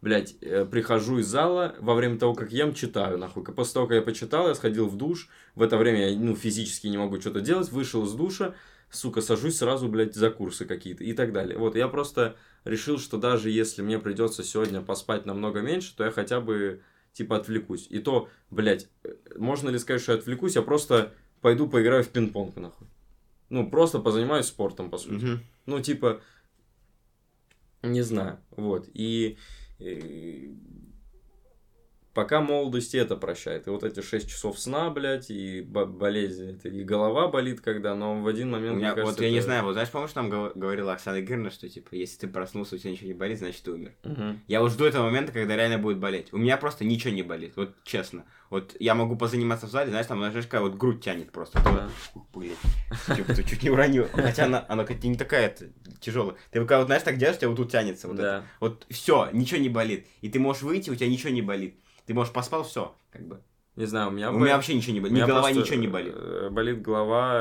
Блять, прихожу из зала, во время того, как ем, читаю, нахуй. После того, как я почитал, я сходил в душ, в это время я, ну, физически не могу что-то делать, вышел из душа, сука, сажусь сразу, блядь, за курсы какие-то и так далее. Вот, я просто решил, что даже если мне придется сегодня поспать намного меньше, то я хотя бы, типа, отвлекусь. И то, блядь, э, можно ли сказать, что я отвлекусь, я просто пойду поиграю в пинг-понг, нахуй. Ну, просто позанимаюсь спортом, по сути. Мгм. Ну, типа, не знаю, вот. И, и пока молодость это прощает. И вот эти 6 часов сна, блядь, и бо- болезнь, и голова болит, когда, но в один У момент, меня, мне кажется, вот я не это- знаю, вот знаешь, помнишь, там гов- говорила Оксана Игоревна, что типа, если ты проснулся, у тебя ничего не болит, значит ты умер. Мгм. Я вот жду этого момента, когда реально будет болеть. У меня просто ничего не болит, вот честно. Вот я могу позаниматься в зале, знаешь, там, знаешь, как вот грудь тянет просто. Это вот, Да. ух, блядь, чуть, чуть не уронил. Хотя она, она не такая тяжелая. Ты когда вот, знаешь, так делаешь, у тебя вот тут тянется. Вот это. Да. Вот все, ничего не болит. И ты можешь выйти, у тебя ничего не болит. Ты можешь поспал, все, как бы. Не знаю, у меня... У бо- меня вообще ничего не у болит. Ни меня голова, ничего не болит. э, Болит голова,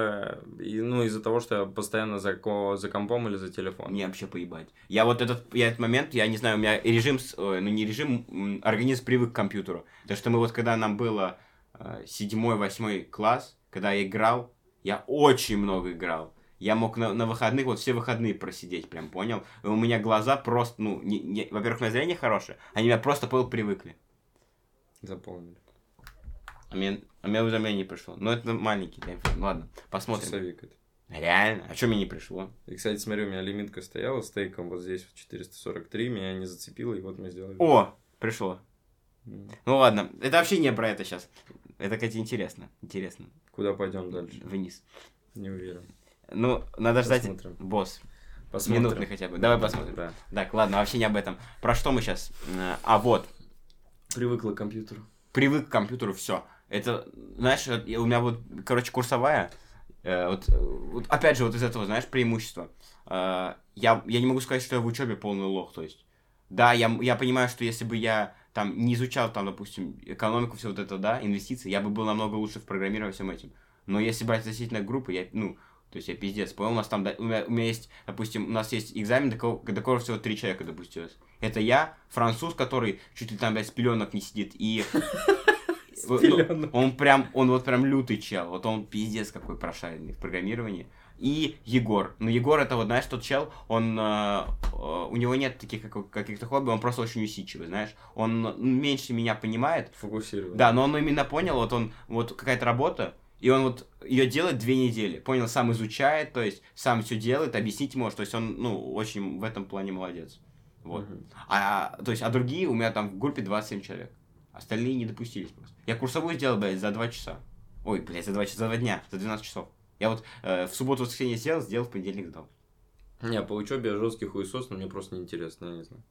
э, и, ну, из-за того, что я постоянно за, ко- за компом или за телефоном. Мне вообще поебать. Я вот этот, я этот момент, я не знаю, у меня режим, ой, ну не режим, организм привык к компьютеру. Потому что мы вот, когда нам было э, седьмой, восьмой класс, когда я играл, я очень много играл. Я мог на, на выходных, вот все выходные просидеть, прям понял? И у меня глаза просто, ну, не, не- во-первых, у меня зрение хорошее, они меня просто понял, привыкли. Запомнили. А мне, а мне уведомление не пришло. Ну, это маленький таймфрейм. Ладно, посмотрим. Часовик это. Реально? А что мне не пришло? И, кстати, смотри, у меня лимитка стояла с тейком вот здесь, вот 443, меня не зацепило, и вот мы сделали. О, пришло. М. Ну ладно, это вообще не про это сейчас. Это, кстати, интересно. Интересно. Куда пойдем дальше? Вниз. Не уверен. Ну, надо ждать Посмотрим. босс. Посмотрим. Минутный хотя бы. Давай посмотрим. Да. Так, ладно, вообще не об этом. Про что мы сейчас? А вот, Привыкла к компьютеру. привык к компьютеру, все. Это, знаешь, у меня вот, короче, курсовая. э, вот, э, вот опять же, вот из этого, знаешь, преимущество. Э, я, я не могу сказать, что я в учебе полный лох, то есть. Да, я, я понимаю, что если бы я там не изучал, там, допустим, экономику, все вот это, да, инвестиции, я бы был намного лучше в программировании всем этим. Но если брать относительно группы, я, ну, то есть я пиздец. Понял, у нас там, да, у, меня, у меня есть, допустим, у нас есть экзамен, до которого, до которого всего три человека допустилось. Это я, француз, который чуть ли там, блядь, с пеленок не сидит, и... Ну. Он прям, он вот прям лютый чел, вот он пиздец какой прошаренный в программировании. И Егор. Ну, Егор это вот, знаешь, тот чел, он, э, э, у него нет таких как- каких-то хобби, он просто очень усидчивый, знаешь. Он меньше меня понимает, Фокусирован. да, но он именно понял, вот он, вот какая-то работа, и он вот ее делает две недели. Понял, сам изучает, то есть сам все делает, объяснить может, то есть он, ну, очень в этом плане молодец. Вот. Мгм. А, то есть, а другие у меня там в группе 27 человек. Остальные не допустились просто. Я курсовую сделал, блядь, за 2 часа. Ой, блядь, за 2 часа, за 2 дня, за 12 часов. Я вот э, в субботу, воскресенье сделал, сделал, в понедельник сдал. Не, по учебе я жесткий хуесос, но мне просто неинтересно, я не знаю.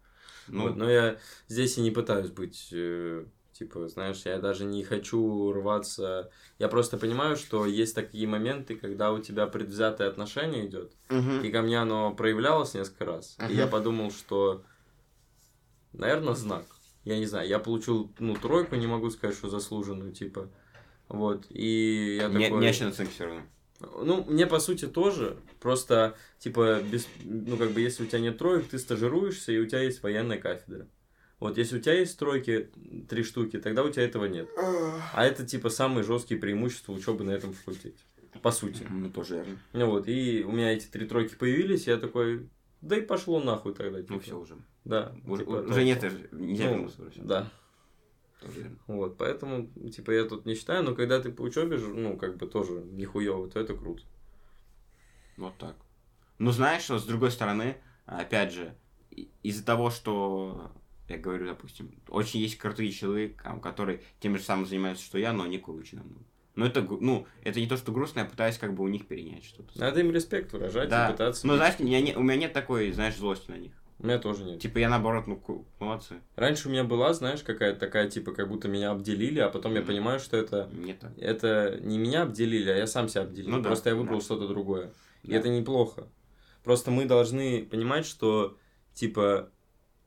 Ну, Вот, но я здесь и не пытаюсь быть, э, типа, знаешь, я даже не хочу рваться. Я просто понимаю, что есть такие моменты, когда у тебя предвзятое отношение идет. мгм. И ко мне оно проявлялось несколько раз. И я подумал, что, наверное, знак. Я не знаю, я получил, ну, тройку, не могу сказать, что заслуженную, типа. Вот, и я не, такой... не очень оценки все равно. Ну, мне по сути тоже. Просто, типа, без, ну, как бы, если у тебя нет троек, ты стажируешься, и у тебя есть военная кафедра. Вот, если у тебя есть тройки, три штуки, тогда у тебя этого нет. А это, типа, самые жесткие преимущества учебы на этом факультете. По сути. Ну, тоже верно. Ну вот, и у меня эти три тройки появились, я такой, да и пошло нахуй тогда. Ну, типа. все уже. Да. Уже, типа, уже толку. нет, нельзя Ну. Да. Вот, поэтому, типа, я тут не считаю, но когда ты по учебе, ну, как бы тоже нихуево, то это круто. Вот так. Ну, знаешь, что с другой стороны, опять же, из-за того, что, я говорю, допустим, очень есть крутые там, которые тем же самым занимаются, что я, но они круче намного. Но это, ну, это не то, что грустно, я пытаюсь как бы у них перенять что-то. Надо им респект выражать да. и пытаться. Ну, знаешь, я не- у меня нет такой, знаешь, злости на них. У меня тоже нет. Типа, я наоборот, ну, молодцы. Раньше у меня была, знаешь, какая-то такая, типа, как будто меня обделили, а потом я понимаю, что это, Не так. это не меня обделили, а я сам себя обделил. Ну да, Просто я выбрал да. что-то другое. И Да. это неплохо. Просто мы должны понимать, что, типа,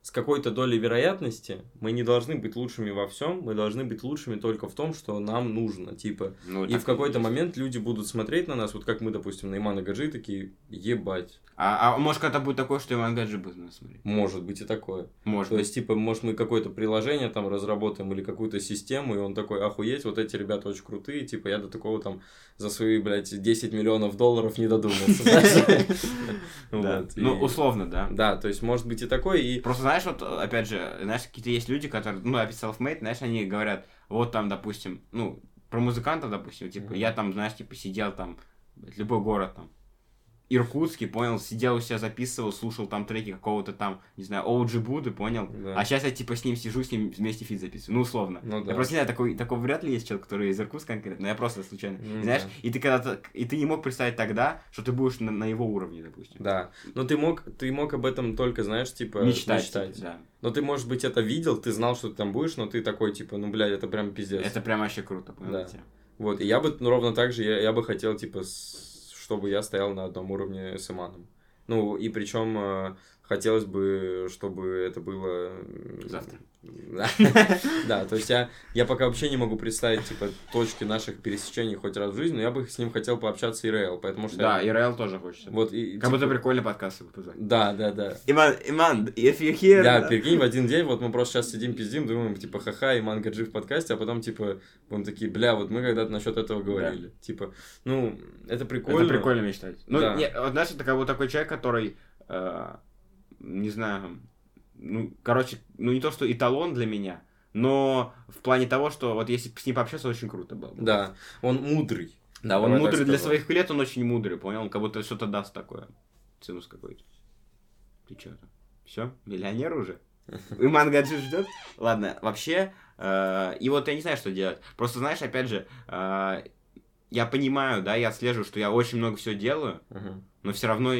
с какой-то долей вероятности мы не должны быть лучшими во всем, мы должны быть лучшими только в том, что нам нужно, типа. Ну, и в какой-то момент люди будут смотреть на нас, вот как мы, допустим, на Имана Гаджи такие, ебать, А, а может, когда будет такое, что Иван Гаджи будет на нас смотреть? может быть и такое. Может То быть. есть, типа, может, мы какое-то приложение там разработаем или какую-то систему, и он такой, охуеть, вот эти ребята очень крутые, типа, я до такого там за свои, блядь, 10 миллионов долларов не додумался. Ну, условно, да. Да, то есть, может быть и такое, и... Просто знаешь, вот, опять же, знаешь, какие-то есть люди, которые, ну, опять self-made, знаешь, они говорят, вот там, допустим, ну, про музыкантов, допустим, типа, Мгм. я там, знаешь, типа, сидел там, любой город там, Иркутский, понял, сидел у себя, записывал, слушал там треки какого-то там, не знаю, OG Buda, понял? Да. А сейчас я, типа, с ним сижу, с ним вместе фит записываю, ну, условно. Ну да. Я просто не знаю, такой, такого вряд ли есть человек, который из Иркутска конкретно, но я просто случайно. И знаешь, да. и ты когда-то, и ты не мог представить тогда, что ты будешь на, на его уровне, допустим. Да, но ты мог, ты мог об этом только, знаешь, типа, Мечтать. мечтать. типа, да. Но ты, может быть, это видел, ты знал, что ты там будешь, но ты такой, типа, ну, блядь, это прям пиздец. Это прям вообще круто, понял? Да. Вот, и я бы, ну, ровно так же, я, я бы хотел, типа, с- чтобы я стоял на одном уровне с Иманом. Ну, и причем э, хотелось бы, чтобы это было... Завтра. Да. То есть я, я пока вообще не могу представить, типа, точки наших пересечений хоть раз в жизни, но я бы с ним хотел пообщаться ИРЛ, потому что... Да, и Райл тоже хочется. Вот, и, Как будто типа, прикольный подкаст его позвать. Да, да, да. Иман, Иман, if you here... Да, прикинь, в один день, вот мы просто сейчас сидим, пиздим, думаем, типа, ха-ха, и Мангаджи в подкасте, а потом, типа, будем такие, бля, вот мы когда-то насчет этого говорили. Типа, ну, это прикольно. Это прикольно мечтать. Ну, Да. не, вот знаешь, это как вот такой человек, который, э, не знаю, ну, короче, ну не то, что эталон для меня, но в плане того, что вот если с ним пообщаться, очень круто было. бы. Да, он мудрый. Да, он Давай мудрый для своих лет, он очень мудрый, понял? Он как будто что-то даст такое. Цинус какой-то. Ты чё там? Все? Миллионер уже? Иман Гаджи ждет? Ладно, вообще, э, и вот я не знаю, что делать. Просто, знаешь, опять же, э, я понимаю, да, я отслеживаю, что я очень много всего делаю, Мгм. но все равно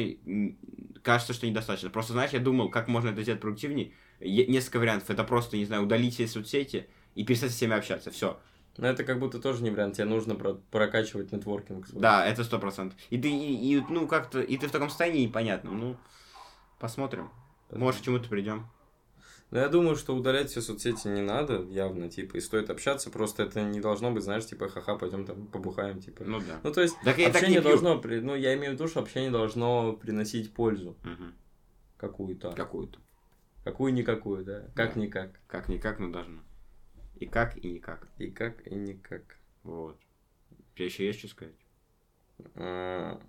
кажется, что недостаточно. Просто, знаешь, я думал, как можно это сделать продуктивнее. Е- несколько вариантов. Это просто, не знаю, удалить все соцсети и перестать со всеми общаться. Все. Но это как будто тоже не вариант, тебе нужно про- прокачивать нетворкинг. свой. Да, это сто процентов. И ты, и, и, ну, как-то, и ты в таком состоянии непонятном. Ну, посмотрим. Может, к чему-то придем. Но я думаю, что удалять все соцсети не надо, явно, типа, и стоит общаться, просто это не должно быть, знаешь, типа, ха-ха, пойдем там побухаем, типа. Ну да. Ну, то есть, Так так общение пью. должно, ну, я имею в виду, что общение должно приносить пользу Мгм. какую-то. Какую-то. Какую-никакую, да. Как Да. никак. Как-никак, но должно. И как, и никак. И как, и никак. Вот. У тебя еще есть что сказать? А,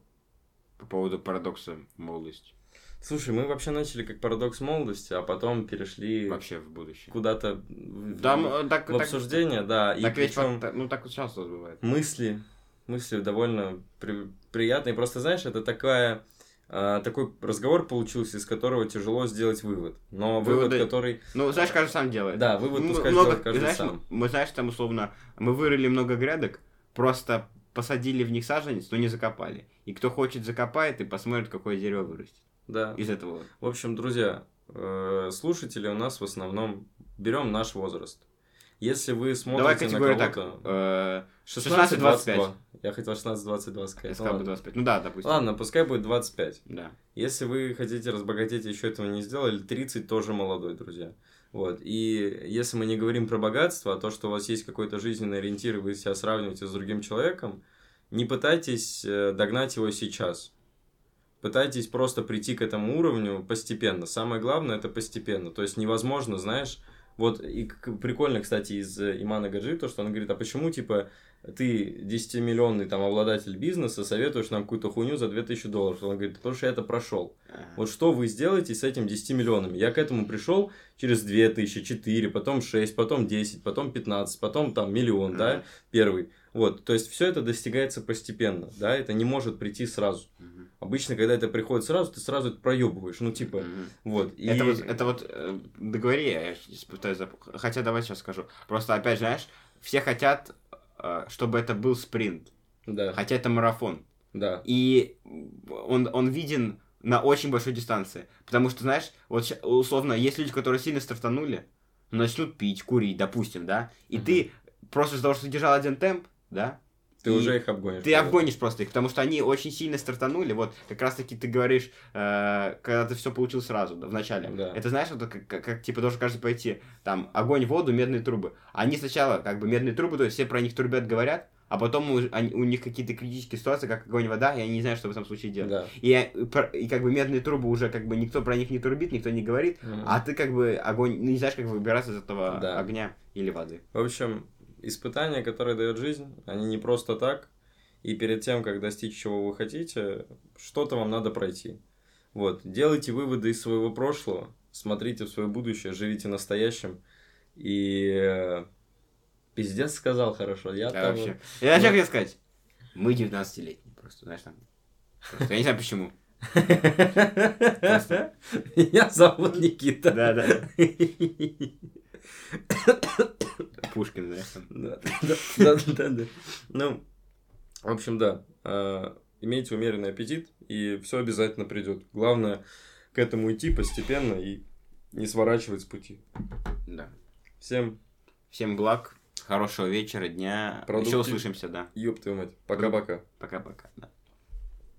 По поводу парадокса молодости. Слушай, мы вообще начали как парадокс молодости, а потом перешли Вообще в будущее. куда-то в, Там, в э, так, так, обсуждение, да. И так ведь ну так вот часто бывает. мысли, мысли довольно при- приятные. Просто, знаешь, это такая а, такой разговор получился, из которого тяжело сделать вывод. Но вывод, Выводы- который... Ну, знаешь, каждый сам делает. Да, вывод Мы пускай много- сделает каждый знаешь, сам. Мы, знаешь, там условно, мы вырыли много грядок, просто посадили в них саженец, но не закопали. И кто хочет, закопает и посмотрит, какое дерево вырастет. Да. Из этого. В общем, друзья, э, слушатели у нас в основном берем наш возраст. Если вы смотрите Давай на кого-то... э, 16-22. Я хотел 16-22 сказать. я Ну сказал бы ладно. 25. Ну да, допустим. Ладно, пускай будет 25. Да. Если вы хотите разбогатеть, еще этого не сделали, 30 тоже молодой, друзья. Вот. И если мы не говорим про богатство, а то, что у вас есть какой-то жизненный ориентир, и вы себя сравниваете с другим человеком, не пытайтесь э, догнать его сейчас. Пытайтесь просто прийти к этому уровню постепенно. Самое главное это постепенно. То есть невозможно, знаешь, вот и прикольно, кстати, из э, Имана Гаджи, то, что он говорит, а почему, типа, ты 10-миллионный там обладатель бизнеса, советуешь нам какую-то хуйню за 2000 долларов? Он говорит, потому что я это прошел. Вот что вы сделаете с этим 10 миллионами? Я к этому пришел через 2000, 4, потом 6, потом 10, потом 15, потом там миллион, да, первый. Вот, то есть все это достигается постепенно, да, это не может прийти сразу. Мгм. Обычно, когда это приходит сразу, ты сразу это проебываешь, ну типа, Мгм. вот. И... Это вот, это вот, э, договори, я сейчас пытаюсь Хотя давай сейчас скажу. Просто опять, знаешь, все хотят, э, чтобы это был спринт. Да, Хотя это марафон. да, И он, он виден на очень большой дистанции. Потому что, знаешь, вот условно, есть люди, которые сильно стартанули, начнут пить, курить, допустим, да, и Мгм. ты просто из-за того, что держал один темп, да, Ты И уже их обгонишь. Ты обгонишь просто их, потому что они очень сильно стартанули. Вот как раз таки ты говоришь, э, когда ты все получил сразу, да, в начале. Да. Это знаешь, вот как, как- как, типа должен каждый пойти, там, огонь, воду, медные трубы. Они сначала, как бы, медные трубы, то есть все про них трубят, говорят, а потом у, они- у них какие-то критические ситуации, как огонь, вода, и они не знают, что в этом случае делать. Да. И, э, и как бы медные трубы уже как бы никто про них не трубит, никто не говорит, Мгм. а ты как бы огонь, ну, не знаешь, как выбираться из этого Да. огня или воды. В общем, испытания, которые дает жизнь, они не просто так. И перед тем, как достичь чего вы хотите, что-то вам надо пройти. Вот. Делайте выводы из своего прошлого, смотрите в свое будущее, живите настоящим. И э, пиздец сказал хорошо. Я Да, там... вообще. Я Ну. что хотел сказать? Мы 19-летние просто, знаешь, там. Просто, я не знаю почему. Меня зовут Никита. Да, да. Пушкин. Да, да, да, да. Ну, в общем, да. э, Имейте умеренный аппетит, и все обязательно придет. Главное к этому идти постепенно и не сворачивать с пути. Да. Всем Всем благ, хорошего вечера, дня. Продуктив- Еще услышимся, да. ёб твою мать. Пока-пока. Пока-пока. Да.